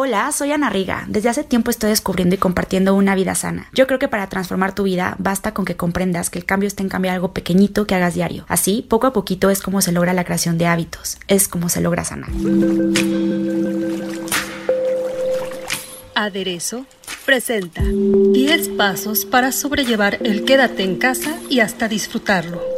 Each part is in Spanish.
Hola, soy Ana Riga. Desde hace tiempo estoy descubriendo y compartiendo una vida sana. Yo creo que para transformar tu vida basta con que comprendas que el cambio está en cambiar algo pequeñito que hagas diario. Así, poco a poquito es como se logra la creación de hábitos, es como se logra sanar. Aderezo presenta 10 pasos para sobrellevar el quédate en casa y hasta disfrutarlo.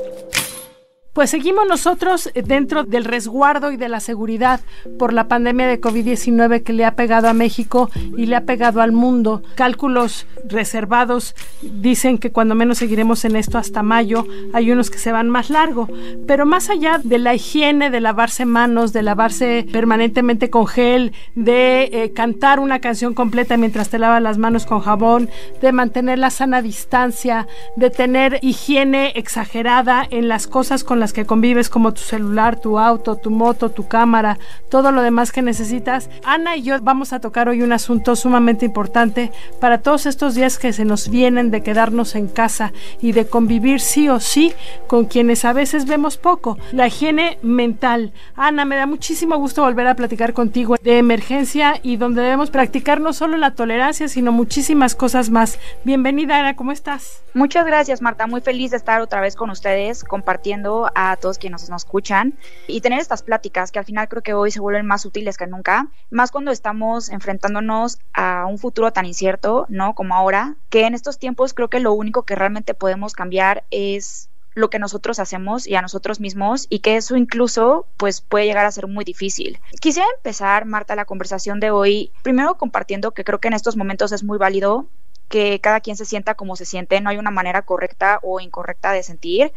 Pues seguimos nosotros dentro del resguardo y de la seguridad por la pandemia de COVID-19 que le ha pegado a México y le ha pegado al mundo. Cálculos reservados dicen que cuando menos seguiremos en esto hasta mayo, hay unos que se van más largo. Pero más allá de la higiene, de lavarse manos, de lavarse permanentemente con gel, de eh, cantar una canción completa mientras te lavas las manos con jabón, de mantener la sana distancia, de tener higiene exagerada en las cosas con las que convives como tu celular, tu auto, tu moto, tu cámara, todo lo demás que necesitas. Ana y yo vamos a tocar hoy un asunto sumamente importante para todos estos días que se nos vienen de quedarnos en casa y de convivir sí o sí con quienes a veces vemos poco. La higiene mental. Ana, me da muchísimo gusto volver a platicar contigo de emergencia y donde debemos practicar no solo la tolerancia, sino muchísimas cosas más. Bienvenida, Ana, ¿cómo estás? Muchas gracias, Marta. Muy feliz de estar otra vez con ustedes compartiendo a todos quienes nos escuchan y tener estas pláticas que al final creo que hoy se vuelven más útiles que nunca, más cuando estamos enfrentándonos a un futuro tan incierto, ¿no? Como ahora, que en estos tiempos creo que lo único que realmente podemos cambiar es lo que nosotros hacemos y a nosotros mismos y que eso incluso pues puede llegar a ser muy difícil. Quisiera empezar, Marta, la conversación de hoy primero compartiendo que creo que en estos momentos es muy válido que cada quien se sienta como se siente, no hay una manera correcta o incorrecta de sentir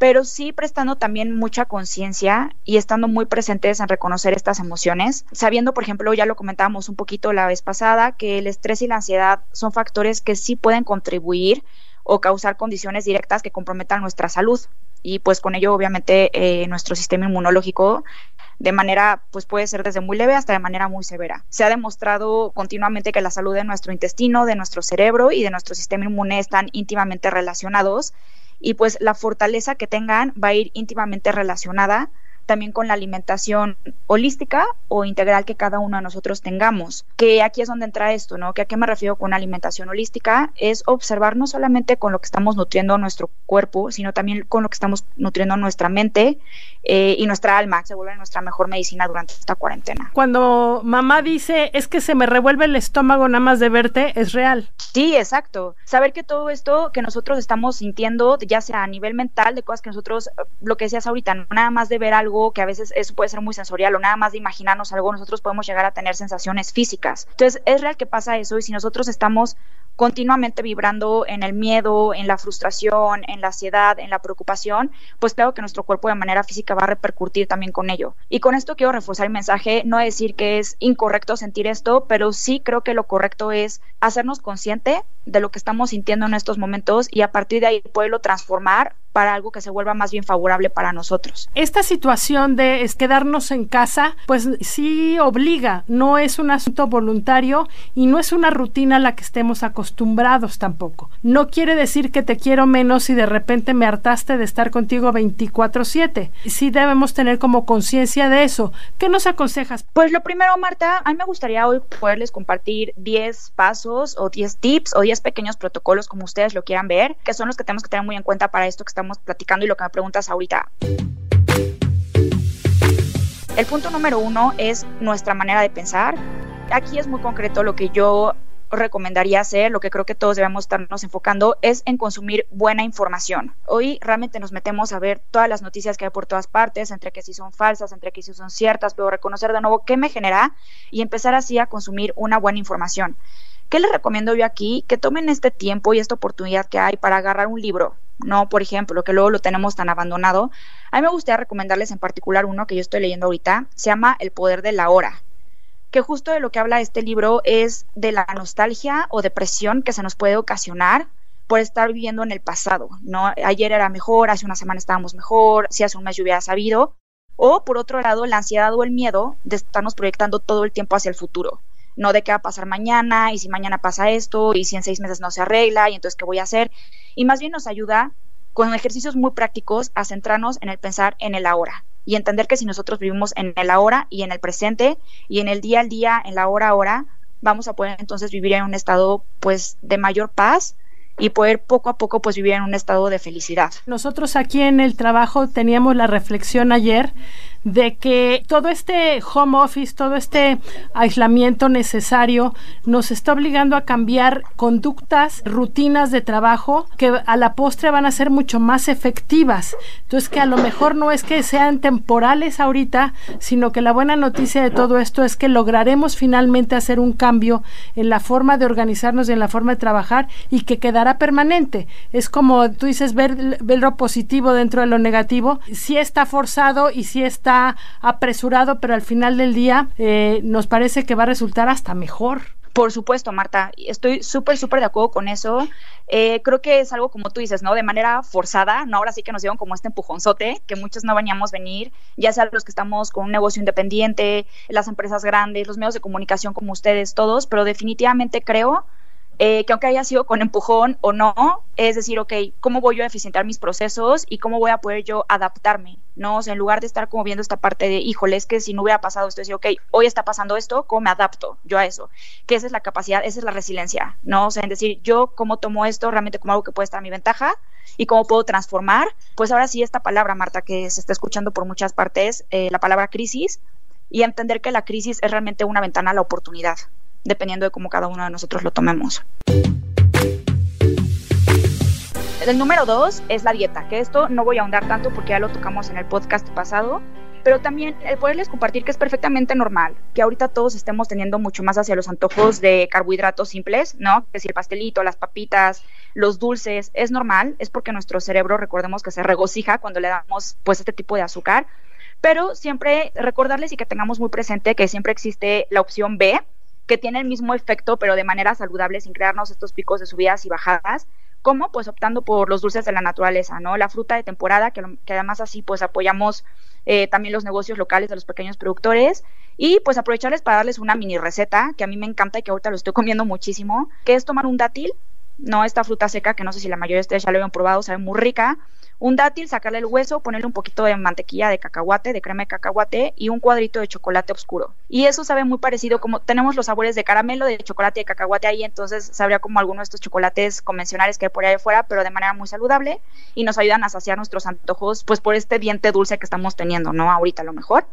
pero sí prestando también mucha conciencia y estando muy presentes en reconocer estas emociones, sabiendo, por ejemplo, ya lo comentábamos un poquito la vez pasada, que el estrés y la ansiedad son factores que sí pueden contribuir o causar condiciones directas que comprometan nuestra salud y pues con ello obviamente eh, nuestro sistema inmunológico de manera, pues puede ser desde muy leve hasta de manera muy severa. Se ha demostrado continuamente que la salud de nuestro intestino, de nuestro cerebro y de nuestro sistema inmune están íntimamente relacionados y pues la fortaleza que tengan va a ir íntimamente relacionada también con la alimentación holística o integral que cada uno de nosotros tengamos. Que aquí es donde entra esto, ¿no? Que a qué me refiero con alimentación holística es observar no solamente con lo que estamos nutriendo nuestro cuerpo, sino también con lo que estamos nutriendo nuestra mente eh, y nuestra alma, que se vuelve nuestra mejor medicina durante esta cuarentena. Cuando mamá dice es que se me revuelve el estómago nada más de verte, es real. Sí, exacto. Saber que todo esto que nosotros estamos sintiendo, ya sea a nivel mental, de cosas que nosotros, lo que decías ahorita, nada más de ver algo que a veces eso puede ser muy sensorial o nada más de imaginarnos algo, nosotros podemos llegar a tener sensaciones físicas. Entonces, es real que pasa eso y si nosotros estamos continuamente vibrando en el miedo, en la frustración, en la ansiedad, en la preocupación, pues claro que nuestro cuerpo de manera física va a repercutir también con ello. Y con esto quiero reforzar el mensaje, no decir que es incorrecto sentir esto, pero sí creo que lo correcto es hacernos consciente de lo que estamos sintiendo en estos momentos y a partir de ahí poderlo transformar para algo que se vuelva más bien favorable para nosotros. Esta situación de quedarnos en casa, pues sí obliga, no es un asunto voluntario y no es una rutina a la que estemos acostumbrados tampoco. No quiere decir que te quiero menos si de repente me hartaste de estar contigo 24/7. Sí debemos tener como conciencia de eso. ¿Qué nos aconsejas? Pues lo primero, Marta, a mí me gustaría hoy poderles compartir 10 pasos o 10 tips o 10 pequeños protocolos como ustedes lo quieran ver, que son los que tenemos que tener muy en cuenta para esto que estamos platicando y lo que me preguntas ahorita. El punto número uno es nuestra manera de pensar. Aquí es muy concreto lo que yo recomendaría hacer, lo que creo que todos debemos estarnos enfocando, es en consumir buena información. Hoy realmente nos metemos a ver todas las noticias que hay por todas partes, entre que si son falsas, entre que si son ciertas, pero reconocer de nuevo qué me genera y empezar así a consumir una buena información. ¿Qué les recomiendo yo aquí? Que tomen este tiempo y esta oportunidad que hay para agarrar un libro, ¿no? Por ejemplo, que luego lo tenemos tan abandonado. A mí me gustaría recomendarles en particular uno que yo estoy leyendo ahorita, se llama El poder de la hora, que justo de lo que habla este libro es de la nostalgia o depresión que se nos puede ocasionar por estar viviendo en el pasado, ¿no? Ayer era mejor, hace una semana estábamos mejor, si hace un mes yo hubiera sabido, o por otro lado, la ansiedad o el miedo de estarnos proyectando todo el tiempo hacia el futuro, no de qué va a pasar mañana, y si mañana pasa esto, y si en seis meses no se arregla, y entonces qué voy a hacer, y más bien nos ayuda con ejercicios muy prácticos a centrarnos en el pensar en el ahora y entender que si nosotros vivimos en el ahora y en el presente y en el día al día, en la hora a hora, vamos a poder entonces vivir en un estado pues de mayor paz y poder poco a poco pues vivir en un estado de felicidad. Nosotros aquí en el trabajo teníamos la reflexión ayer de que todo este home office, todo este aislamiento necesario nos está obligando a cambiar conductas, rutinas de trabajo que a la postre van a ser mucho más efectivas. Entonces que a lo mejor no es que sean temporales ahorita, sino que la buena noticia de todo esto es que lograremos finalmente hacer un cambio en la forma de organizarnos y en la forma de trabajar y que quedará permanente. Es como tú dices, ver, lo positivo dentro de lo negativo. Si está forzado y si está apresurado, pero al final del día eh, nos parece que va a resultar hasta mejor. Por supuesto, Marta, estoy súper, súper de acuerdo con eso. Eh, creo que es algo como tú dices, ¿no? De manera forzada, ¿no? Ahora sí que nos dieron como este empujonzote, que muchos no veníamos venir, ya sea los que estamos con un negocio independiente, las empresas grandes, los medios de comunicación como ustedes, todos, pero definitivamente creo eh, que aunque haya sido con empujón o no, es decir, ok, ¿cómo voy yo a eficientar mis procesos y cómo voy a poder yo adaptarme? ¿no? O sea, en lugar de estar como viendo esta parte de, híjole, es que si no hubiera pasado esto, decir, ok, hoy está pasando esto, ¿cómo me adapto yo a eso? Que esa es la capacidad, esa es la resiliencia, ¿no? O sea, en decir, yo cómo tomo esto realmente como algo que puede estar a mi ventaja y cómo puedo transformar, pues ahora sí esta palabra, Marta, que se está escuchando por muchas partes, eh, la palabra crisis, y entender que la crisis es realmente una ventana a la oportunidad, dependiendo de cómo cada uno de nosotros lo tomemos. El número dos es la dieta, que esto no voy a ahondar tanto porque ya lo tocamos en el podcast pasado, pero también el poderles compartir que es perfectamente normal, que ahorita todos estemos teniendo mucho más hacia los antojos de carbohidratos simples, ¿no? Es decir, el pastelito, las papitas, los dulces, es normal, es porque nuestro cerebro, recordemos que se regocija cuando le damos pues este tipo de azúcar, pero siempre recordarles y que tengamos muy presente que siempre existe la opción B, que tiene el mismo efecto, pero de manera saludable, sin crearnos estos picos de subidas y bajadas. ¿Cómo? Pues optando por los dulces de la naturaleza, ¿no? La fruta de temporada, que, además así pues apoyamos eh, también los negocios locales de los pequeños productores y pues aprovecharles para darles una mini receta que a mí me encanta y que ahorita lo estoy comiendo muchísimo, que es tomar un dátil, no esta fruta seca que no sé si la mayoría de ustedes ya lo habían probado, sabe muy rica, un dátil, sacarle el hueso, ponerle un poquito de mantequilla de cacahuate, de crema de cacahuate y un cuadrito de chocolate oscuro. Y eso sabe muy parecido como tenemos los sabores de caramelo, de chocolate y de cacahuate ahí, entonces sabría como alguno de estos chocolates convencionales que hay por ahí afuera, pero de manera muy saludable y nos ayudan a saciar nuestros antojos pues por este diente dulce que estamos teniendo, ¿no? Ahorita a lo mejor.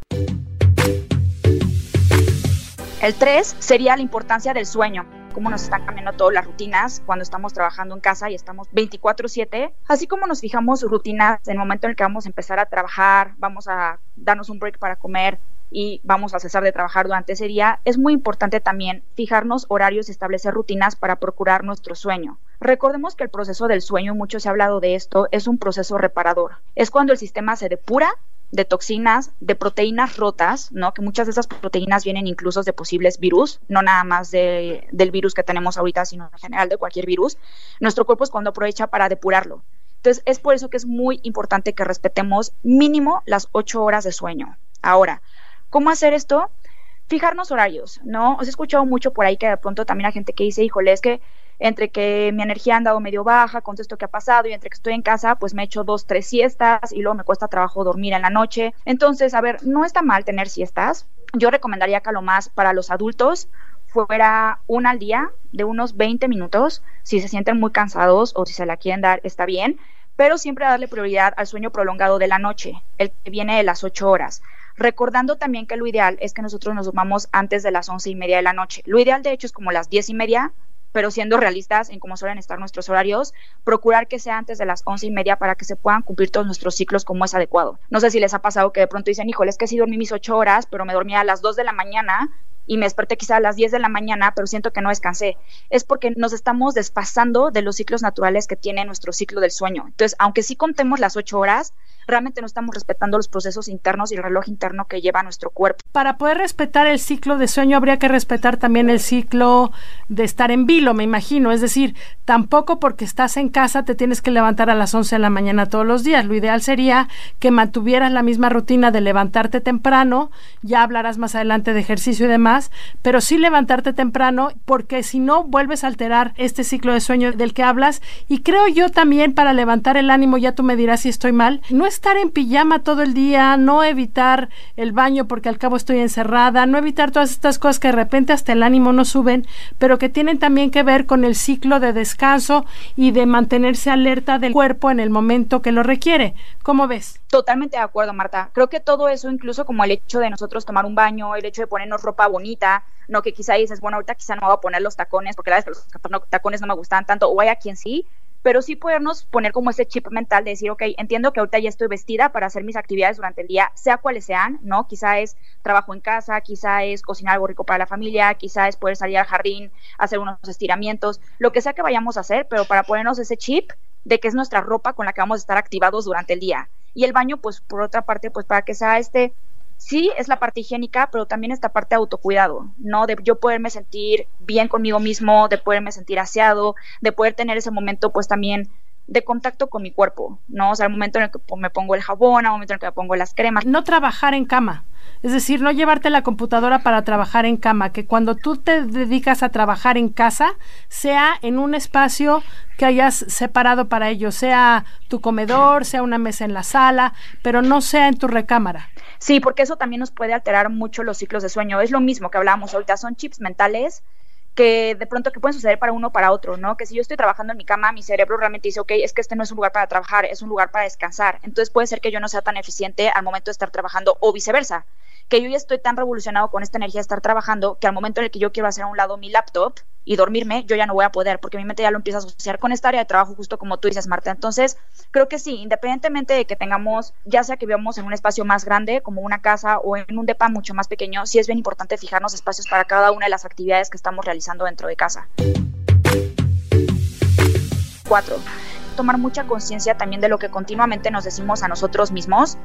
El 3 sería la importancia del sueño cómo nos están cambiando todas las rutinas cuando estamos trabajando en casa y estamos 24/7, así como nos fijamos rutinas en el momento en el que vamos a empezar a trabajar, vamos a darnos un break para comer y vamos a cesar de trabajar durante ese día, es muy importante también fijarnos horarios y establecer rutinas para procurar nuestro sueño. Recordemos que el proceso del sueño, mucho se ha hablado de esto, es un proceso reparador. Es cuando el sistema se depura de toxinas, de proteínas rotas, ¿no? Que muchas de esas proteínas vienen incluso de posibles virus, no nada más de, del virus que tenemos ahorita, sino en general de cualquier virus. Nuestro cuerpo es cuando aprovecha para depurarlo. Entonces, es por eso que es muy importante que respetemos mínimo las ocho horas de sueño. Ahora, ¿cómo hacer esto? Fijarnos horarios, ¿no? Os he escuchado mucho por ahí que de pronto también hay gente que dice, híjole, es que entre que mi energía ha andado medio baja con esto que ha pasado y entre que estoy en casa, pues me echo dos, tres siestas y luego me cuesta trabajo dormir en la noche. Entonces, a ver, no está mal tener siestas. Yo recomendaría que a lo más para los adultos fuera una al día de unos 20 minutos. Si se sienten muy cansados o si se la quieren dar, está bien. Pero siempre darle prioridad al sueño prolongado de la noche, el que viene de las 8 horas recordando también que lo ideal es que nosotros nos durmamos antes de las once y media de la noche. Lo ideal, de hecho, es como las diez y media, pero siendo realistas en cómo suelen estar nuestros horarios, procurar que sea antes de las once y media para que se puedan cumplir todos nuestros ciclos como es adecuado. No sé si les ha pasado que de pronto dicen, híjole, es que sí dormí mis ocho horas, pero me dormía a las dos de la mañana y me desperté quizá a las 10 de la mañana, pero siento que no descansé. Es porque nos estamos desfasando de los ciclos naturales que tiene nuestro ciclo del sueño. Entonces, aunque sí contemos las 8 horas, realmente no estamos respetando los procesos internos y el reloj interno que lleva nuestro cuerpo. Para poder respetar el ciclo de sueño habría que respetar también el ciclo de estar en vilo, me imagino. Es decir, tampoco porque estás en casa te tienes que levantar a las 11 de la mañana todos los días. Lo ideal sería que mantuvieras la misma rutina de levantarte temprano, ya hablarás más adelante de ejercicio y demás, pero sí levantarte temprano porque si no vuelves a alterar este ciclo de sueño del que hablas. Y creo yo también para levantar el ánimo, ya tú me dirás si estoy mal, no es estar en pijama todo el día, no evitar el baño porque al cabo estoy encerrada, no evitar todas estas cosas que de repente hasta el ánimo no suben, pero que tienen también que ver con el ciclo de descanso y de mantenerse alerta del cuerpo en el momento que lo requiere. ¿Cómo ves? Totalmente de acuerdo, Marta. Creo que todo eso, incluso como el hecho de nosotros tomar un baño, el hecho de ponernos ropa bonita, no que quizá dices, bueno, ahorita quizá no me voy a poner los tacones porque la que los tacones no me gustan tanto, o hay a quien sí, pero sí podernos poner como ese chip mental de decir, ok, entiendo que ahorita ya estoy vestida para hacer mis actividades durante el día, sea cuales sean, ¿no? Quizá es trabajo en casa, quizá es cocinar algo rico para la familia, quizá es poder salir al jardín, hacer unos estiramientos, lo que sea que vayamos a hacer, pero para ponernos ese chip de que es nuestra ropa con la que vamos a estar activados durante el día. Y el baño, pues por otra parte, pues para que sea este sí es la parte higiénica, pero también esta parte de autocuidado, ¿no? De yo poderme sentir bien conmigo mismo, de poderme sentir aseado, de poder tener ese momento, pues también de contacto con mi cuerpo, ¿no? O sea, el momento en el que me pongo el jabón, el momento en el que me pongo las cremas. No trabajar en cama. Es decir, no llevarte la computadora para trabajar en cama, que cuando tú te dedicas a trabajar en casa, sea en un espacio que hayas separado para ello, sea tu comedor, sea una mesa en la sala, pero no sea en tu recámara. Sí, porque eso también nos puede alterar mucho los ciclos de sueño. Es lo mismo que hablábamos ahorita, son chips mentales que de pronto que pueden suceder para uno para otro, ¿no? Que si yo estoy trabajando en mi cama, mi cerebro realmente dice, ok, es que este no es un lugar para trabajar, es un lugar para descansar. Entonces puede ser que yo no sea tan eficiente al momento de estar trabajando o viceversa que yo ya estoy tan revolucionado con esta energía de estar trabajando que al momento en el que yo quiero hacer a un lado mi laptop y dormirme, yo ya no voy a poder porque mi mente ya lo empieza a asociar con esta área de trabajo justo como tú dices, Marta. Entonces, creo que sí, independientemente de que tengamos, ya sea que vivamos en un espacio más grande, como una casa o en un depa mucho más pequeño, sí es bien importante fijarnos espacios para cada una de las actividades que estamos realizando dentro de casa. Cuatro, tomar mucha conciencia también de lo que continuamente nos decimos a nosotros mismos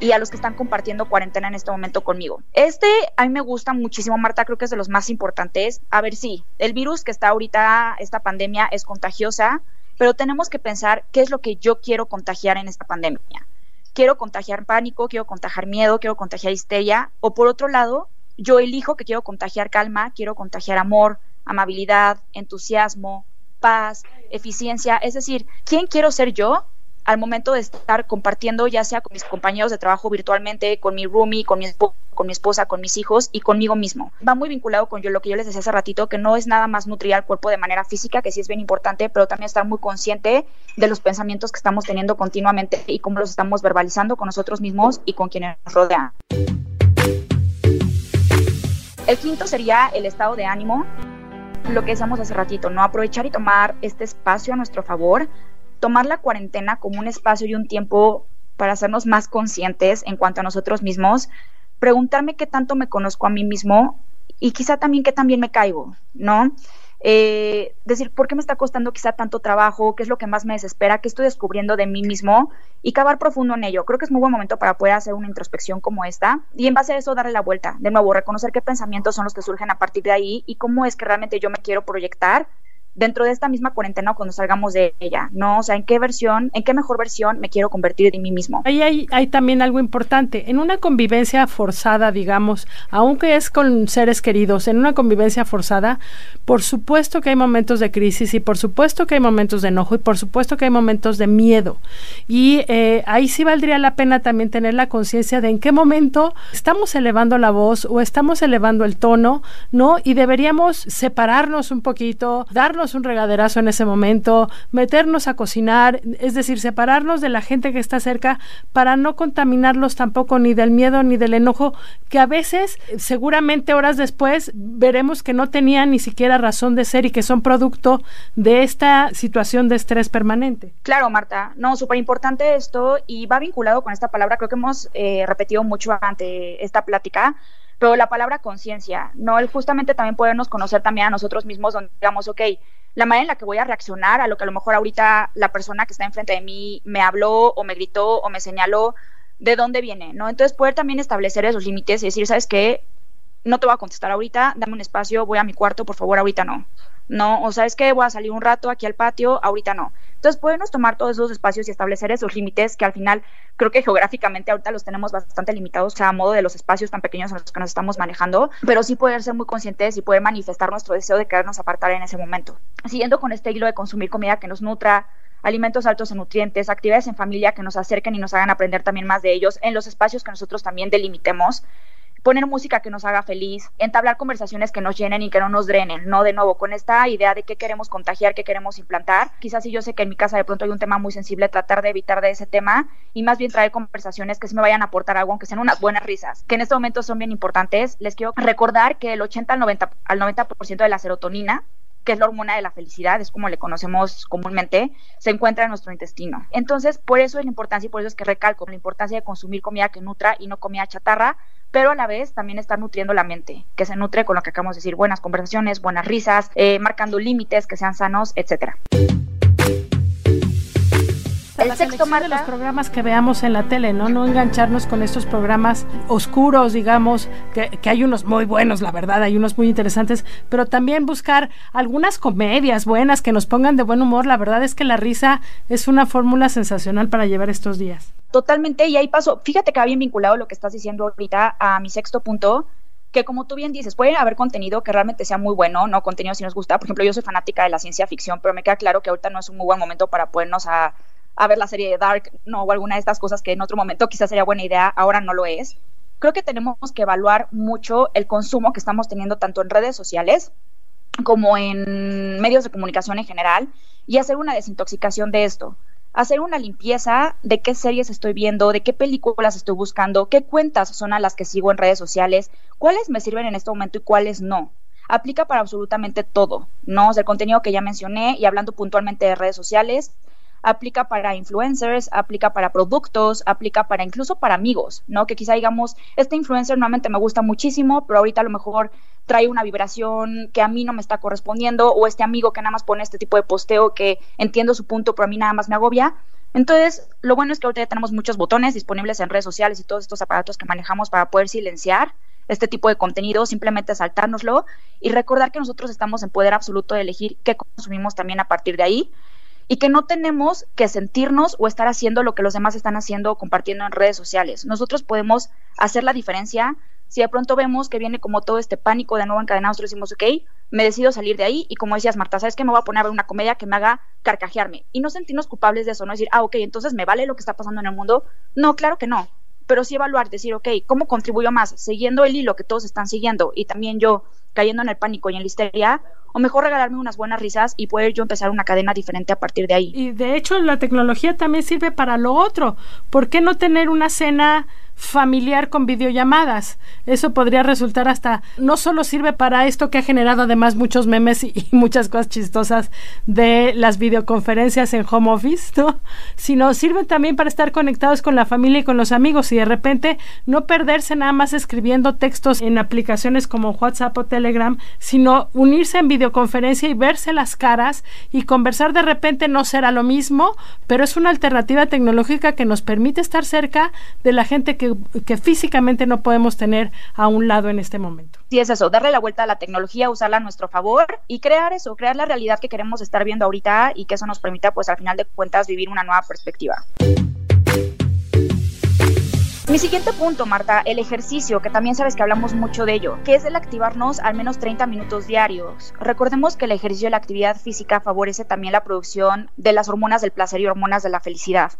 y a los que están compartiendo cuarentena en este momento conmigo. Este a mí me gusta muchísimo, Marta, creo que es de los más importantes. A ver, sí, el virus que está ahorita, esta pandemia es contagiosa, pero tenemos que pensar qué es lo que yo quiero contagiar en esta pandemia. Quiero contagiar pánico, quiero contagiar miedo, quiero contagiar histeria, o por otro lado, yo elijo que quiero contagiar calma, quiero contagiar amor, amabilidad, entusiasmo, paz, eficiencia, es decir, ¿quién quiero ser yo al momento de estar compartiendo ya sea con mis compañeros de trabajo virtualmente, con mi roomie, con mi, esposa, con mis hijos y conmigo mismo. Va muy vinculado con yo, lo que yo les decía hace ratito, que no es nada más nutrir al cuerpo de manera física, que sí es bien importante, pero también estar muy consciente de los pensamientos que estamos teniendo continuamente y cómo los estamos verbalizando con nosotros mismos y con quienes nos rodean. El quinto sería el estado de ánimo lo que decíamos hace ratito, ¿no? Aprovechar y tomar este espacio a nuestro favor, tomar la cuarentena como un espacio y un tiempo para hacernos más conscientes en cuanto a nosotros mismos, preguntarme qué tanto me conozco a mí mismo y quizá también qué también me caigo, ¿no? eh, decir por qué me está costando quizá tanto trabajo, qué es lo que más me desespera, qué estoy descubriendo de mí mismo y cavar profundo en ello. Creo que es muy buen momento para poder hacer una introspección como esta y en base a eso darle la vuelta. De nuevo, reconocer qué pensamientos son los que surgen a partir de ahí y cómo es que realmente yo me quiero proyectar dentro de esta misma cuarentena cuando salgamos de ella, ¿no? O sea, ¿en qué versión, en qué mejor versión me quiero convertir en mí mismo? Ahí hay, hay también algo importante. En una convivencia forzada, digamos, aunque es con seres queridos, en una convivencia forzada, por supuesto que hay momentos de crisis y por supuesto que hay momentos de enojo y por supuesto que hay momentos de miedo. Y eh, ahí sí valdría la pena también tener la conciencia de en qué momento estamos elevando la voz o estamos elevando el tono, ¿no? Y deberíamos separarnos un poquito, darnos un regaderazo en ese momento, meternos a cocinar, es decir, separarnos de la gente que está cerca para no contaminarlos tampoco ni del miedo ni del enojo, que a veces, seguramente horas después, veremos que no tenían ni siquiera razón de ser y que son producto de esta situación de estrés permanente. Claro, Marta, no, súper importante esto y va vinculado con esta palabra, creo que hemos eh, repetido mucho ante esta plática, pero la palabra conciencia, ¿no? El justamente también podernos conocer también a nosotros mismos, donde digamos, ok, la manera en la que voy a reaccionar a lo que a lo mejor ahorita la persona que está enfrente de mí me habló o me gritó o me señaló, ¿de dónde viene? ¿No? Entonces poder también establecer esos límites y decir, ¿sabes qué? No te voy a contestar ahorita, dame un espacio, voy a mi cuarto, por favor, ahorita no. No, o sabes que voy a salir un rato aquí al patio, ahorita no. Entonces, podemos tomar todos esos espacios y establecer esos límites que al final creo que geográficamente ahorita los tenemos bastante limitados a modo de los espacios tan pequeños en los que nos estamos manejando, pero sí poder ser muy conscientes y poder manifestar nuestro deseo de querernos apartar en ese momento. Siguiendo con este hilo de consumir comida que nos nutra, alimentos altos en nutrientes, actividades en familia que nos acerquen y nos hagan aprender también más de ellos en los espacios que nosotros también delimitemos poner música que nos haga feliz, entablar conversaciones que nos llenen y que no nos drenen, ¿no? De nuevo, con esta idea de qué queremos contagiar, qué queremos implantar. Quizás si yo sé que en mi casa de pronto hay un tema muy sensible, tratar de evitar de ese tema y más bien traer conversaciones que sí me vayan a aportar algo, aunque sean unas buenas risas, que en este momento son bien importantes. Les quiero recordar que el 80 al 90, al 90 de la serotonina que es la hormona de la felicidad, es como le conocemos comúnmente, se encuentra en nuestro intestino. Entonces, por eso es la importancia y por eso es que recalco la importancia de consumir comida que nutra y no comida chatarra, pero a la vez también está nutriendo la mente, que se nutre con lo que acabamos de decir, buenas conversaciones, buenas risas, eh, marcando límites que sean sanos, etcétera. El sexto de los programas que veamos en la tele, ¿no? No engancharnos con estos programas oscuros, digamos, que, que, hay unos muy buenos, la verdad, hay unos muy interesantes, pero también buscar algunas comedias buenas que nos pongan de buen humor. La verdad es que la risa es una fórmula sensacional para llevar estos días. Totalmente, y ahí paso, fíjate que va bien vinculado lo que estás diciendo ahorita a mi sexto punto, que como tú bien dices, puede haber contenido que realmente sea muy bueno, no contenido si nos gusta. Por ejemplo, yo soy fanática de la ciencia ficción, pero me queda claro que ahorita no es un muy buen momento para ponernos a, a ver la serie de Dark, no, o alguna de estas cosas que en otro momento quizás sería buena idea, ahora no lo es. Creo que tenemos que evaluar mucho el consumo que estamos teniendo tanto en redes sociales como en medios de comunicación en general y hacer una desintoxicación de esto hacer una limpieza de qué series estoy viendo, de qué películas estoy buscando, qué cuentas son a las que sigo en redes sociales, cuáles me sirven en este momento y cuáles no. Aplica para absolutamente todo, ¿no? O sea, el contenido que ya mencioné y hablando puntualmente de redes sociales, aplica para influencers, aplica para productos, aplica para incluso para amigos, ¿no? Que quizá digamos, este influencer normalmente me gusta muchísimo, pero ahorita a lo mejor trae una vibración que a mí no me está correspondiendo, o este amigo que nada más pone este tipo de posteo que entiendo su punto, pero a mí nada más me agobia. Entonces, lo bueno es que ahorita ya tenemos muchos botones disponibles en redes sociales y todos estos aparatos que manejamos para poder silenciar este tipo de contenido, simplemente saltárnoslo y recordar que nosotros estamos en poder absoluto de elegir qué consumimos también a partir de ahí y que no tenemos que sentirnos o estar haciendo lo que los demás están haciendo o compartiendo en redes sociales. Nosotros podemos hacer la diferencia. Si de pronto vemos que viene como todo este pánico de nuevo encadenado, nosotros decimos, ok, me decido salir de ahí y como decías, Marta, ¿sabes que Me voy a poner a ver una comedia que me haga carcajearme y no sentirnos culpables de eso, no decir, ah, ok, entonces me vale lo que está pasando en el mundo. No, claro que no, pero sí evaluar, decir, ok, ¿cómo contribuyo más? Siguiendo el hilo que todos están siguiendo y también yo cayendo en el pánico y en la histeria, o mejor regalarme unas buenas risas y poder yo empezar una cadena diferente a partir de ahí. Y de hecho la tecnología también sirve para lo otro. ¿Por qué no tener una cena familiar con videollamadas. Eso podría resultar hasta, no solo sirve para esto que ha generado además muchos memes y, muchas cosas chistosas de las videoconferencias en home office, ¿no? Sino sirve también para estar conectados con la familia y con los amigos y de repente no perderse nada más escribiendo textos en aplicaciones como WhatsApp o Telegram, sino unirse en videoconferencia y verse las caras y conversar de repente no será lo mismo, pero es una alternativa tecnológica que nos permite estar cerca de la gente que que, físicamente no podemos tener a un lado en este momento. Sí, es eso, darle la vuelta a la tecnología, usarla a nuestro favor y crear eso, crear la realidad que queremos estar viendo ahorita y que eso nos permita, pues al final de cuentas, vivir una nueva perspectiva. Mi siguiente punto, Marta, el ejercicio, que también sabes que hablamos mucho de ello, que es el activarnos al menos 30 minutos diarios. Recordemos que el ejercicio y la actividad física favorece también la producción de las hormonas del placer y hormonas de la felicidad.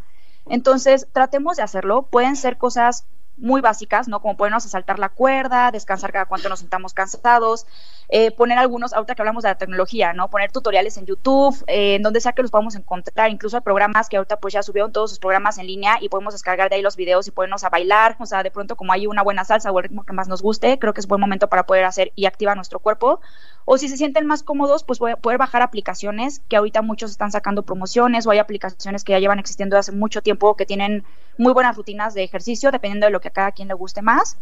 Entonces, tratemos de hacerlo. Pueden ser cosas muy básicas, ¿no? Como ponernos a saltar la cuerda, descansar cada cuanto nos sintamos cansados, eh, poner algunos, ahorita que hablamos de la tecnología, ¿no? Poner tutoriales en YouTube, eh, en donde sea que los podamos encontrar, incluso hay programas que ahorita pues ya subieron todos sus programas en línea y podemos descargar de ahí los videos y ponernos a bailar, o sea, de pronto como hay una buena salsa o el ritmo que más nos guste, creo que es buen momento para poder hacer y activar nuestro cuerpo. O si se sienten más cómodos, pues poder bajar aplicaciones que ahorita muchos están sacando promociones o hay aplicaciones que ya llevan existiendo hace mucho tiempo que tienen muy buenas rutinas de ejercicio, dependiendo de lo que a cada quien le guste más.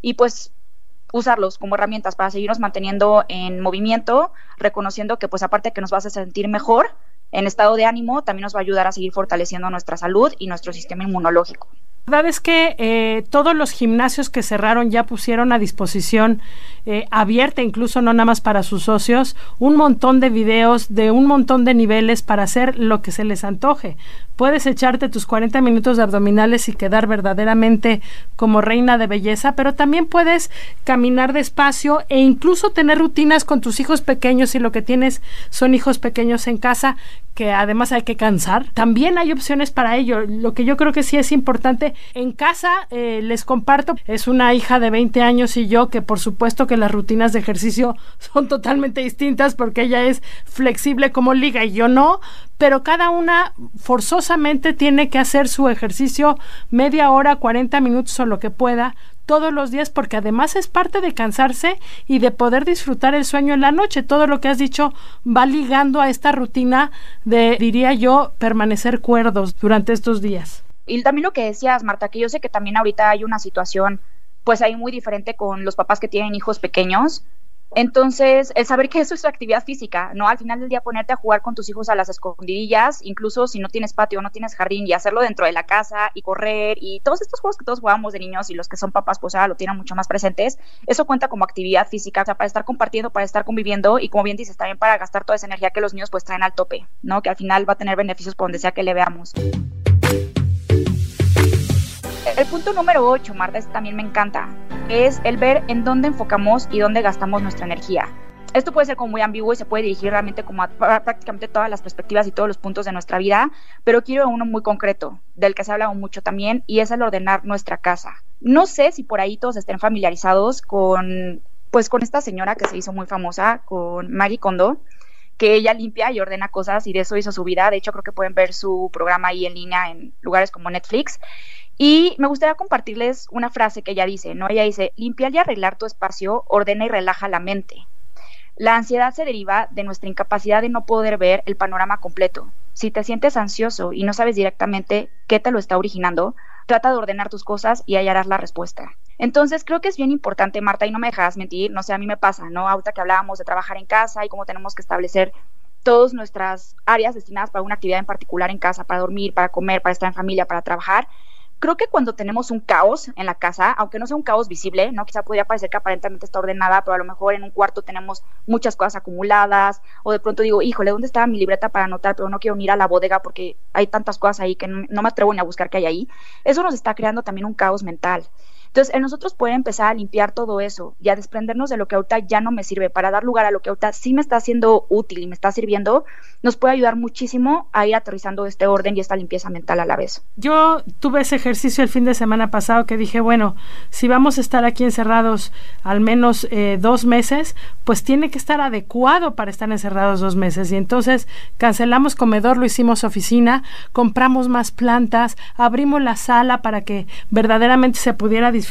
Y pues usarlos como herramientas para seguirnos manteniendo en movimiento, reconociendo que pues aparte que nos vas a sentir mejor en estado de ánimo, también nos va a ayudar a seguir fortaleciendo nuestra salud y nuestro sistema inmunológico. La verdad es que eh, todos los gimnasios que cerraron ya pusieron a disposición eh, abierta, incluso no nada más para sus socios, un montón de videos de un montón de niveles para hacer lo que se les antoje. Puedes echarte tus 40 minutos de abdominales y quedar verdaderamente como reina de belleza, pero también puedes caminar despacio e incluso tener rutinas con tus hijos pequeños si lo que tienes son hijos pequeños en casa que además hay que cansar. También hay opciones para ello. Lo que yo creo que sí es importante, en casa eh, les comparto, es una hija de 20 años y yo que por supuesto que las rutinas de ejercicio son totalmente distintas porque ella es flexible como liga y yo no, pero cada una forzosamente tiene que hacer su ejercicio media hora, 40 minutos o lo que pueda todos los días porque además es parte de cansarse y de poder disfrutar el sueño en la noche. Todo lo que has dicho va ligando a esta rutina de, diría yo, permanecer cuerdos durante estos días. Y también lo que decías, Marta, que yo sé que también ahorita hay una situación pues ahí muy diferente con los papás que tienen hijos pequeños, entonces, el saber que eso es actividad física, ¿no? Al final del día ponerte a jugar con tus hijos a las escondidillas, incluso si no tienes patio no tienes jardín, y hacerlo dentro de la casa y correr y todos estos juegos que todos jugamos de niños y los que son papás, pues ahora lo tienen mucho más presentes, eso cuenta como actividad física, o sea, para estar compartiendo, para estar conviviendo y como bien dices, también para gastar toda esa energía que los niños pues traen al tope, ¿no? Que al final va a tener beneficios por donde sea que le veamos. El punto número 8, Marta, también me encanta, es el ver en dónde enfocamos y dónde gastamos nuestra energía. Esto puede ser como muy ambiguo y se puede dirigir realmente como a prácticamente todas las perspectivas y todos los puntos de nuestra vida, pero quiero uno muy concreto, del que se ha hablado mucho también, y es el ordenar nuestra casa. No sé si por ahí todos estén familiarizados con, pues, con esta señora que se hizo muy famosa, con Marie Kondo, que ella limpia y ordena cosas y de eso hizo su vida. De hecho, creo que pueden ver su programa ahí en línea en lugares como Netflix. Y me gustaría compartirles una frase que ella dice, ¿no? Ella dice, limpiar y arreglar tu espacio ordena y relaja la mente. La ansiedad se deriva de nuestra incapacidad de no poder ver el panorama completo. Si te sientes ansioso y no sabes directamente qué te lo está originando, trata de ordenar tus cosas y hallarás la respuesta. Entonces, creo que es bien importante, Marta, y no me dejas mentir, no sé, a mí me pasa, ¿no? Ahorita que hablábamos de trabajar en casa y cómo tenemos que establecer todas nuestras áreas destinadas para una actividad en particular en casa, para dormir, para comer, para estar en familia, para trabajar, creo que cuando tenemos un caos en la casa, aunque no sea un caos visible, ¿no? Quizá podría parecer que aparentemente está ordenada, pero a lo mejor en un cuarto tenemos muchas cosas acumuladas, o de pronto digo, híjole, ¿dónde estaba mi libreta para anotar? Pero no quiero ir a la bodega porque hay tantas cosas ahí que no, me atrevo ni a buscar qué hay ahí. Eso nos está creando también un caos mental. Entonces, en nosotros poder empezar a limpiar todo eso y a desprendernos de lo que ahorita ya no me sirve para dar lugar a lo que ahorita sí me está haciendo útil y me está sirviendo, nos puede ayudar muchísimo a ir aterrizando este orden y esta limpieza mental a la vez. Yo tuve ese ejercicio el fin de semana pasado que dije, bueno, si vamos a estar aquí encerrados al menos eh, dos meses, pues tiene que estar adecuado para estar encerrados dos meses. Y entonces cancelamos comedor, lo hicimos oficina, compramos más plantas, abrimos la sala para que verdaderamente se pudiera disfrutar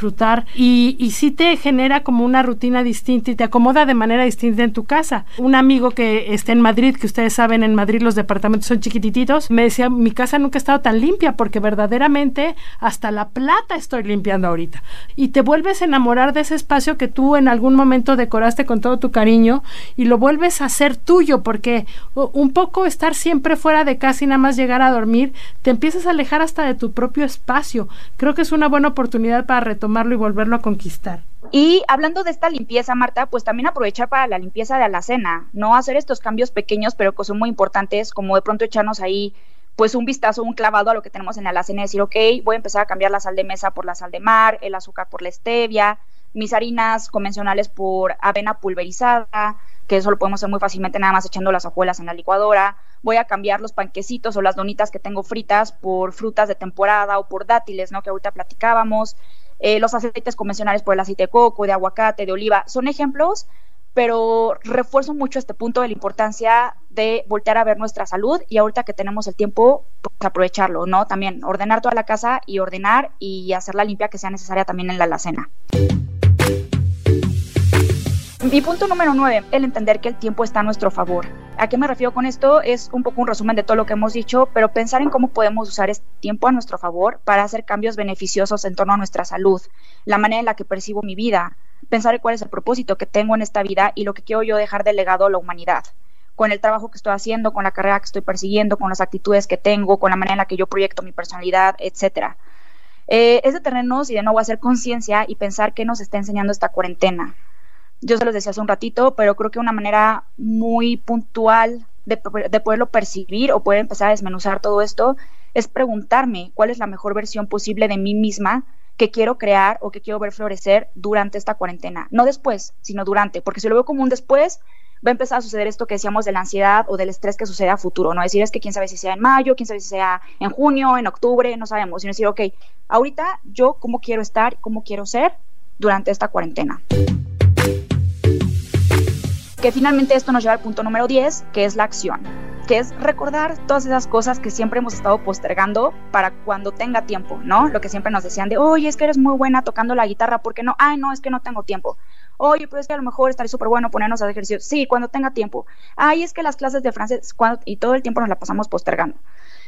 y, y sí te genera como una rutina distinta y te acomoda de manera distinta en tu casa. Un amigo que está en Madrid, que ustedes saben, en Madrid los departamentos son chiquititos, me decía, mi casa nunca ha estado tan limpia porque verdaderamente hasta la plata estoy limpiando ahorita. Y te vuelves a enamorar de ese espacio que tú en algún momento decoraste con todo tu cariño y lo vuelves a hacer tuyo porque un poco estar siempre fuera de casa y nada más llegar a dormir, te empiezas a alejar hasta de tu propio espacio. Creo que es una buena oportunidad para tomarlo y volverlo a conquistar. Y hablando de esta limpieza, Marta, pues también aprovechar para la limpieza de la cena, no hacer estos cambios pequeños, pero que son muy importantes, como de pronto echarnos ahí pues un vistazo, un clavado a lo que tenemos en la alacena y decir, ok, voy a empezar a cambiar la sal de mesa por la sal de mar, el azúcar por la stevia, mis harinas convencionales por avena pulverizada, que eso lo podemos hacer muy fácilmente nada más echando las hojuelas en la licuadora. Voy a cambiar los panquecitos o las donitas que tengo fritas por frutas de temporada o por dátiles, ¿no? Que ahorita platicábamos. Eh, los aceites convencionales por el aceite de coco, de aguacate, de oliva, son ejemplos, pero refuerzo mucho este punto de la importancia de voltear a ver nuestra salud y ahorita que tenemos el tiempo, pues aprovecharlo, ¿no? También ordenar toda la casa y ordenar y hacer la limpia que sea necesaria también en la alacena. Mi punto número nueve, el entender que el tiempo está a nuestro favor. ¿A qué me refiero con esto? Es un poco un resumen de todo lo que hemos dicho, pero pensar en cómo podemos usar este tiempo a nuestro favor para hacer cambios beneficiosos en torno a nuestra salud, la manera en la que percibo mi vida, pensar en cuál es el propósito que tengo en esta vida y lo que quiero yo dejar de legado a la humanidad con el trabajo que estoy haciendo, con la carrera que estoy persiguiendo, con las actitudes que tengo, con la manera en la que yo proyecto mi personalidad, etcétera. Eh, es detenernos y de nuevo hacer conciencia y pensar qué nos está enseñando esta cuarentena. Yo se los decía hace un ratito, pero creo que una manera muy puntual de, de poderlo percibir o poder empezar a desmenuzar todo esto es preguntarme cuál es la mejor versión posible de mí misma que quiero crear o que quiero ver florecer durante esta cuarentena. No después, sino durante, porque si lo veo como un después, va a empezar a suceder esto que decíamos de la ansiedad o del estrés que sucede a futuro, ¿no? Decir es que quién sabe si sea en mayo, quién sabe si sea en junio, en octubre, no sabemos, sino decir, ok, ahorita yo cómo quiero estar, cómo quiero ser durante esta cuarentena. Que finalmente esto nos lleva al punto número 10, que es la acción que es recordar todas esas cosas que siempre hemos estado postergando para cuando tenga tiempo, ¿no? Lo que siempre nos decían de, oye, es que eres muy buena tocando la guitarra, ¿por qué no? Ay, no, es que no tengo tiempo. Oye, pero es que a lo mejor estaría súper bueno ponernos a hacer ejercicio. Sí, cuando tenga tiempo. Ay, es que las clases de francés, y todo el tiempo nos la pasamos postergando.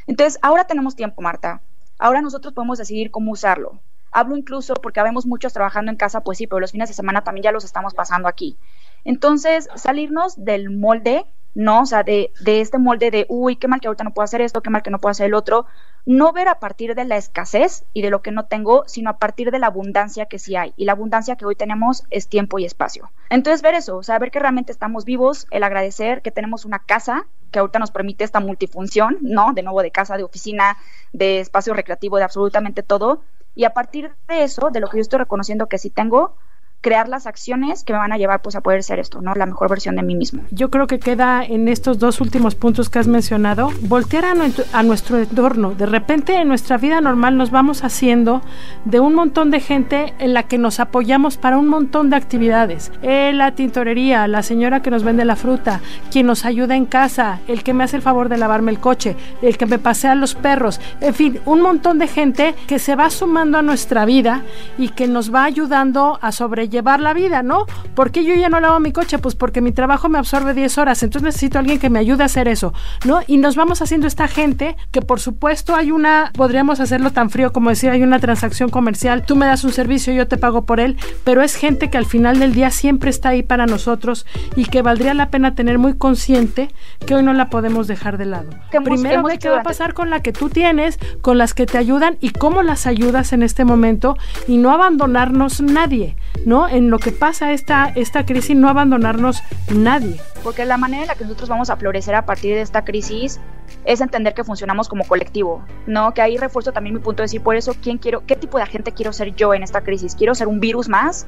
Entonces, ahora tenemos tiempo, Marta. Ahora nosotros podemos decidir cómo usarlo. Hablo incluso porque habemos muchos trabajando en casa, pues sí, pero los fines de semana también ya los estamos pasando aquí. Entonces, salirnos del molde ¿no? O sea, de, de, este molde de, uy, qué mal que ahorita no puedo hacer esto, qué mal que no puedo hacer el otro, no ver a partir de la escasez y de lo que no tengo, sino a partir de la abundancia que sí hay. Y la abundancia que hoy tenemos es tiempo y espacio. Entonces, ver eso, o sea, ver que realmente estamos vivos, el agradecer que tenemos una casa que ahorita nos permite esta multifunción, ¿no? De nuevo, de casa, de oficina, de espacio recreativo, de absolutamente todo. Y a partir de eso, de lo que yo estoy reconociendo que sí tengo, crear las acciones que me van a llevar pues a poder ser esto, ¿no? La mejor versión de mí mismo. Yo creo que queda en estos dos últimos puntos que has mencionado, voltear a, a nuestro entorno. De repente en nuestra vida normal nos vamos haciendo de un montón de gente en la que nos apoyamos para un montón de actividades. Eh, la tintorería, la señora que nos vende la fruta, quien nos ayuda en casa, el que me hace el favor de lavarme el coche, el que me pasea los perros, en fin, un montón de gente que se va sumando a nuestra vida y que nos va ayudando a sobrellevar llevar la vida, ¿no? ¿Por qué yo ya no lavo mi coche? Pues porque mi trabajo me absorbe 10 horas, entonces necesito a alguien que me ayude a hacer eso, ¿no? Y nos vamos haciendo esta gente que por supuesto hay una, podríamos hacerlo tan frío como decir, hay una transacción comercial, tú me das un servicio, yo te pago por él, pero es gente que al final del día siempre está ahí para nosotros y que valdría la pena tener muy consciente que hoy no la podemos dejar de lado. Primero ve qué va a pasar con la que tú tienes, con las que te ayudan y cómo las ayudas en este momento y no abandonarnos nadie, ¿no? En lo que pasa esta, esta crisis, no abandonarnos nadie. Porque la manera en la que nosotros vamos a florecer a partir de esta crisis es entender que funcionamos como colectivo, ¿no? Que ahí refuerzo también mi punto de decir, por eso, ¿quién quiero, qué tipo de agente quiero ser yo en esta crisis? ¿Quiero ser un virus más?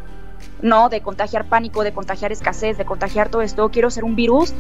¿No? De contagiar pánico, de contagiar escasez, de contagiar todo esto. Quiero ser un virus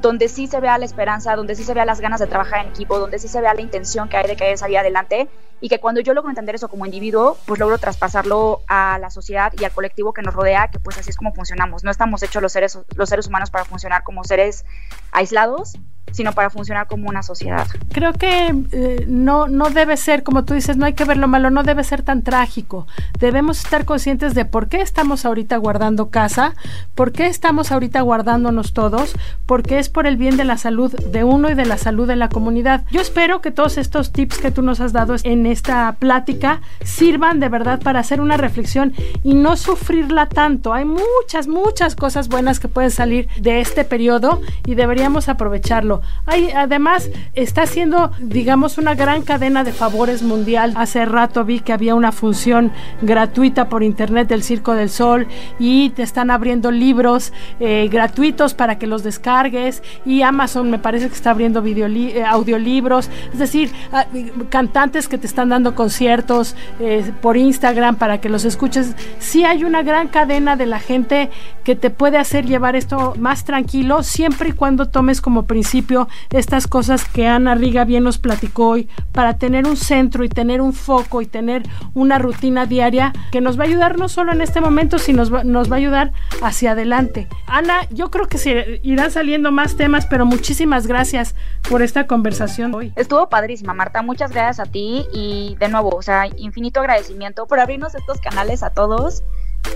donde sí se vea la esperanza, donde sí se vea las ganas de trabajar en equipo, donde sí se vea la intención que hay de querer salir adelante y que cuando yo logro entender eso como individuo, pues logro traspasarlo a la sociedad y al colectivo que nos rodea, que pues así es como funcionamos. No estamos hechos los seres, los seres humanos para funcionar como seres aislados, sino para funcionar como una sociedad. Creo que eh, no, no debe ser, como tú dices, no hay que ver lo malo, no debe ser tan trágico. Debemos estar conscientes de por qué estamos ahorita guardando casa, por qué estamos ahorita guardándonos todos, porque es por el bien de la salud de uno y de la salud de la comunidad. Yo espero que todos estos tips que tú nos has dado en esta plática sirvan de verdad para hacer una reflexión y no sufrirla tanto. Hay muchas, muchas cosas buenas que pueden salir de este periodo y deberíamos aprovecharlo. Además, está haciendo, digamos, una gran cadena de favores mundial. Hace rato vi que había una función gratuita por internet del Circo del Sol y te están abriendo libros eh, gratuitos para que los descargues y Amazon me parece que está abriendo eh, audiolibros, es decir, ah, cantantes que te están dando conciertos eh, por Instagram para que los escuches. Sí hay una gran cadena de la gente que te puede hacer llevar esto más tranquilo siempre y cuando tomes como principio estas cosas que Ana Riga bien nos platicó hoy para tener un centro y tener un foco y tener una rutina diaria que nos va a ayudar no solo en este momento, sino nos va, nos va a ayudar hacia adelante. Ana, yo creo que se irán saliendo más temas, pero muchísimas gracias por esta conversación hoy. Estuvo padrísima, Marta. Muchas gracias a ti y de nuevo, o sea, infinito agradecimiento por abrirnos estos canales a todos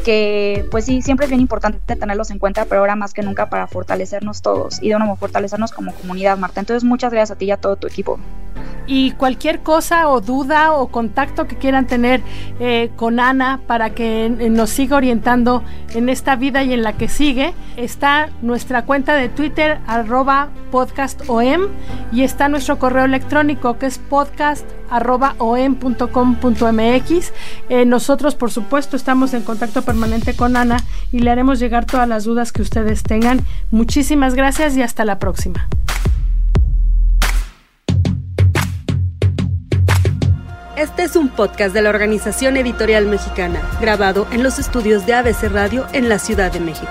que pues sí, siempre es bien importante tenerlos en cuenta, pero ahora más que nunca para fortalecernos todos y de nuevo fortalecernos como comunidad, Marta. Entonces muchas gracias a ti y a todo tu equipo. y cualquier cosa o duda o contacto que quieran tener eh, con Ana para que nos siga orientando en esta vida y en la que sigue, está nuestra cuenta de Twitter arroba podcastom y está nuestro correo electrónico que es podcast Eh, nosotros, por supuesto, estamos en contacto permanente con Ana y le haremos llegar todas las dudas que ustedes tengan. Muchísimas gracias y hasta la próxima. Este es un podcast de la Organización Editorial Mexicana, grabado en los estudios de ABC Radio en la Ciudad de México.